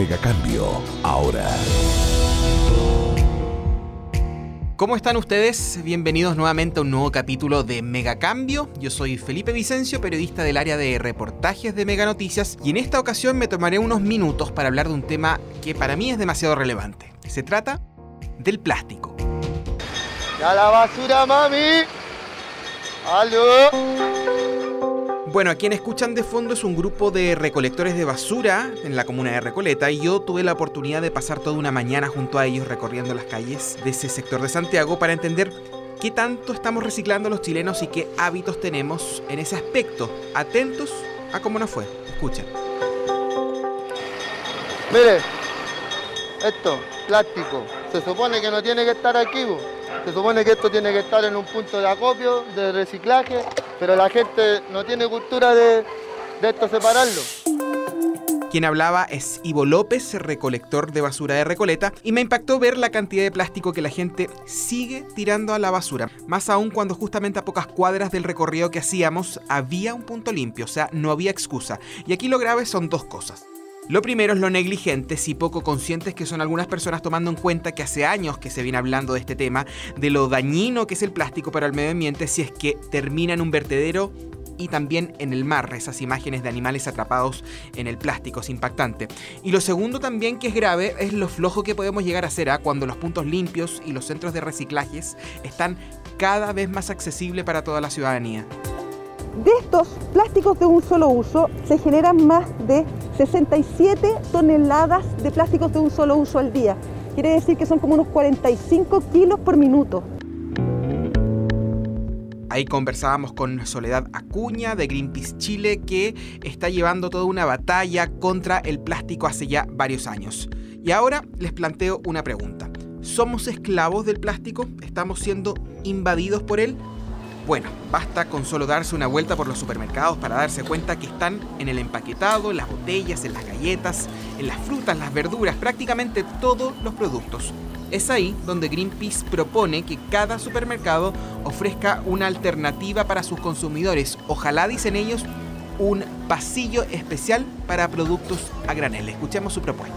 Megacambio, ahora. ¿Cómo están ustedes? Bienvenidos nuevamente a un nuevo capítulo de Megacambio. Yo soy Felipe Vicencio, periodista del área de reportajes de Mega Noticias, y en esta ocasión me tomaré unos minutos para hablar de un tema que para mí es demasiado relevante. Se trata del plástico. ¡Ya la basura, mami! ¡Aló! Bueno, a quien escuchan de fondo es un grupo de recolectores de basura en la comuna de Recoleta y yo tuve la oportunidad de pasar toda una mañana junto a ellos recorriendo las calles de ese sector de Santiago para entender qué tanto estamos reciclando los chilenos y qué hábitos tenemos en ese aspecto. Atentos a cómo nos fue. Escuchen. Mire, esto, plástico, se supone que no tiene que estar aquí, se supone que esto tiene que estar en un punto de acopio, de reciclaje, pero la gente no tiene cultura de, esto separarlo. Quien hablaba es Ivo López, recolector de basura de Recoleta, y me impactó ver la cantidad de plástico que la gente sigue tirando a la basura. Más aún cuando justamente a pocas cuadras del recorrido que hacíamos había un punto limpio, o sea, no había excusa. Y aquí lo grave son dos cosas. Lo primero es lo negligentes y poco conscientes que son algunas personas tomando en cuenta que hace años que se viene hablando de este tema, de lo dañino que es el plástico para el medio ambiente si es que termina en un vertedero y también en el mar, esas imágenes de animales atrapados en el plástico, es impactante. Y lo segundo también que es grave es lo flojo que podemos llegar a ser ¿ah? cuando los puntos limpios y los centros de reciclajes están cada vez más accesibles para toda la ciudadanía. De estos plásticos de un solo uso se generan más de 67 toneladas de plásticos de un solo uso al día. Quiere decir que son como unos 45 kilos por minuto. Ahí conversábamos con Soledad Acuña de Greenpeace Chile que está llevando toda una batalla contra el plástico hace ya varios años. Y ahora les planteo una pregunta. ¿Somos esclavos del plástico? ¿Estamos siendo invadidos por él? Bueno, basta con solo darse una vuelta por los supermercados para darse cuenta que están en el empaquetado, en las botellas, en las galletas, en las frutas, las verduras, prácticamente todos los productos. Es ahí donde Greenpeace propone que cada supermercado ofrezca una alternativa para sus consumidores. Ojalá, dicen ellos, un pasillo especial para productos a granel. Escuchemos su propuesta.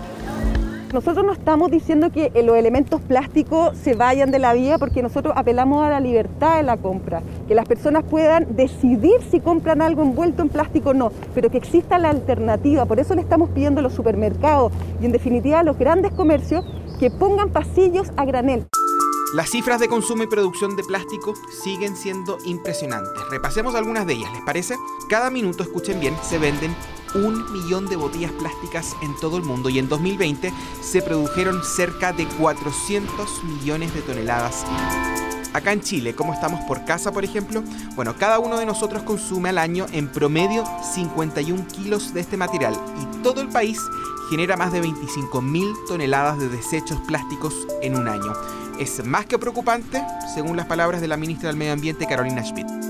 Nosotros no estamos diciendo que los elementos plásticos se vayan de la vía porque nosotros apelamos a la libertad de la compra, que las personas puedan decidir si compran algo envuelto en plástico o no, pero que exista la alternativa. Por eso le estamos pidiendo a los supermercados y en definitiva a los grandes comercios que pongan pasillos a granel. Las cifras de consumo y producción de plástico siguen siendo impresionantes. Repasemos algunas de ellas, ¿les parece? Cada minuto, escuchen bien, se venden un millón de botellas plásticas en todo el mundo y en 2020 se produjeron cerca de 400 millones de toneladas. Acá en Chile, ¿cómo estamos por casa, por ejemplo? Bueno, cada uno de nosotros consume al año en promedio 51 kilos de este material y todo el país genera más de 25 mil toneladas de desechos plásticos en un año. Es más que preocupante, según las palabras de la ministra del Medio Ambiente, Carolina Schmidt.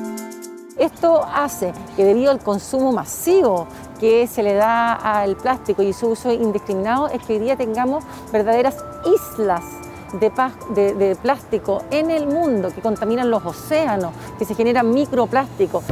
Esto hace que debido al consumo masivo que se le da al plástico y su uso indiscriminado, es que hoy día tengamos verdaderas islas de, de plástico en el mundo que contaminan los océanos, que se generan microplásticos.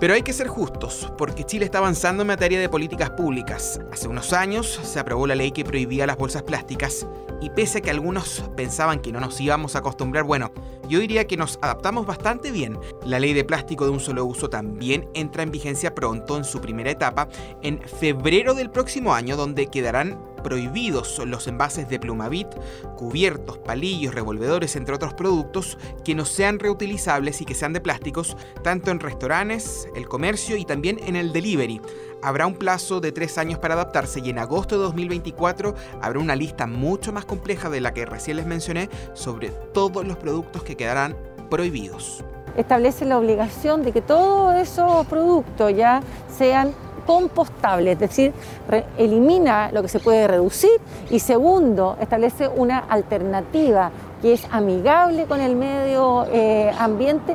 Pero hay que ser justos, porque Chile está avanzando en materia de políticas públicas. Hace unos años se aprobó la ley que prohibía las bolsas plásticas y pese a que algunos pensaban que no nos íbamos a acostumbrar, bueno, yo diría que nos adaptamos bastante bien. La ley de plástico de un solo uso también entra en vigencia pronto en su primera etapa, en febrero del próximo año, donde quedarán prohibidos los envases de plumavit, cubiertos, palillos, revolvedores, entre otros productos que no sean reutilizables y que sean de plásticos, tanto en restaurantes, el comercio y también en el delivery. Habrá un plazo de tres años para adaptarse y en agosto de 2024 habrá una lista mucho más compleja de la que recién les mencioné sobre todos los productos que quedarán prohibidos. Establece la obligación de que todos esos productos ya sean compostable, es decir, elimina lo que se puede reducir y segundo, establece una alternativa que es amigable con el medio eh, ambiente.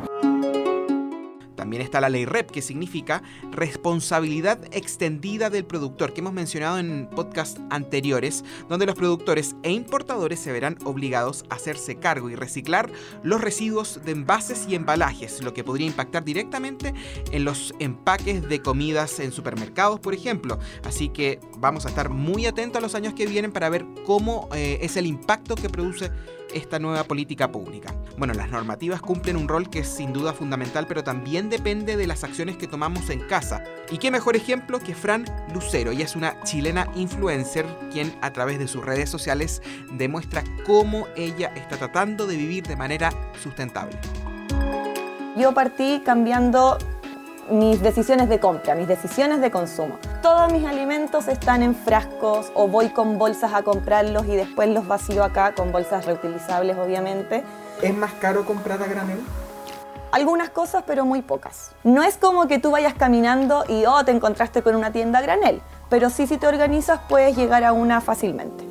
También está la ley REP, que significa responsabilidad extendida del productor, que hemos mencionado en podcasts anteriores, donde los productores e importadores se verán obligados a hacerse cargo y reciclar los residuos de envases y embalajes, lo que podría impactar directamente en los empaques de comidas en supermercados, por ejemplo. Así que vamos a estar muy atentos a los años que vienen para ver cómo eh, es el impacto que produce esta nueva política pública. Bueno, las normativas cumplen un rol que es sin duda fundamental, pero también depende de las acciones que tomamos en casa. Y qué mejor ejemplo que Fran Lucero. Ella es una chilena influencer quien a través de sus redes sociales demuestra cómo ella está tratando de vivir de manera sustentable. Yo partí cambiando mis decisiones de compra, mis decisiones de consumo. Todos mis alimentos están en frascos o voy con bolsas a comprarlos y después los vacío acá con bolsas reutilizables, obviamente. ¿Es más caro comprar a granel? Algunas cosas, pero muy pocas. No es como que tú vayas caminando y oh, te encontraste con una tienda a granel, pero sí si te organizas puedes llegar a una fácilmente.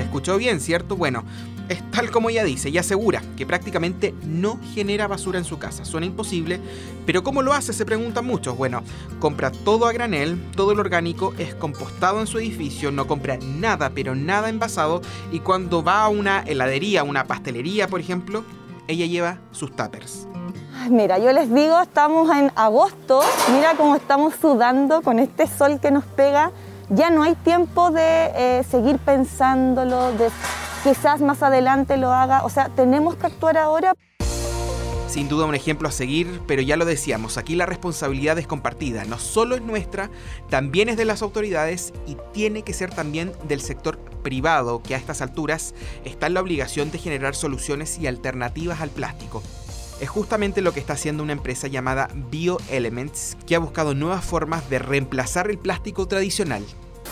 Escuchó bien, ¿cierto? Bueno, es tal como ella dice y asegura que prácticamente no genera basura en su casa. Suena imposible, pero ¿cómo lo hace? Se preguntan muchos. Bueno, compra todo a granel, todo lo orgánico es compostado en su edificio, no compra nada, pero nada envasado y cuando va a una heladería, una pastelería, por ejemplo, ella lleva sus tuppers. Mira, yo les digo, estamos en agosto, mira cómo estamos sudando con este sol que nos pega. Ya no hay tiempo de eh, seguir pensándolo, de quizás más adelante lo haga. O sea, tenemos que actuar ahora. Sin duda un ejemplo a seguir, pero ya lo decíamos, aquí la responsabilidad es compartida, no solo es nuestra, también es de las autoridades y tiene que ser también del sector privado, que a estas alturas está en la obligación de generar soluciones y alternativas al plástico. Es justamente lo que está haciendo una empresa llamada BioElements, que ha buscado nuevas formas de reemplazar el plástico tradicional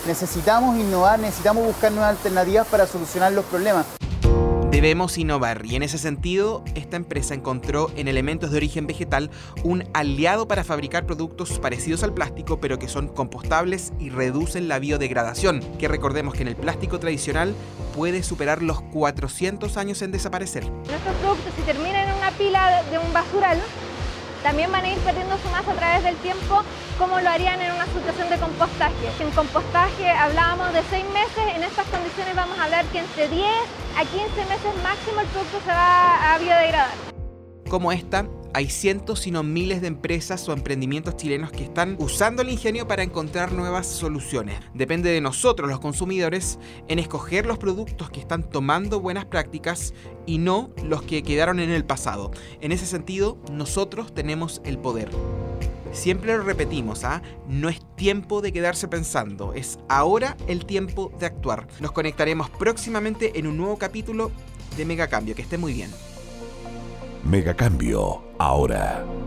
Necesitamos innovar, necesitamos buscar nuevas alternativas para solucionar los problemas. Debemos innovar y en ese sentido esta empresa encontró en elementos de origen vegetal un aliado para fabricar productos parecidos al plástico pero que son compostables y reducen la biodegradación, que recordemos que en el plástico tradicional puede superar los 400 años en desaparecer. Nuestros productos si terminan en una pila de un basural también van a ir perdiendo su masa a través del tiempo como lo harían en una situación de compostaje. En compostaje hablábamos de 6 meses, en estas condiciones vamos a hablar que entre 10 a 15 meses máximo el producto se va a biodegradar. Como esta, hay cientos, sino miles de empresas o emprendimientos chilenos que están usando el ingenio para encontrar nuevas soluciones. Depende de nosotros, los consumidores, en escoger los productos que están tomando buenas prácticas y no los que quedaron en el pasado. En ese sentido, nosotros tenemos el poder. Siempre lo repetimos, ¿ah? No es tiempo de quedarse pensando, es ahora el tiempo de actuar. Nos conectaremos próximamente en un nuevo capítulo de Megacambio. Que esté muy bien. Megacambio, ahora.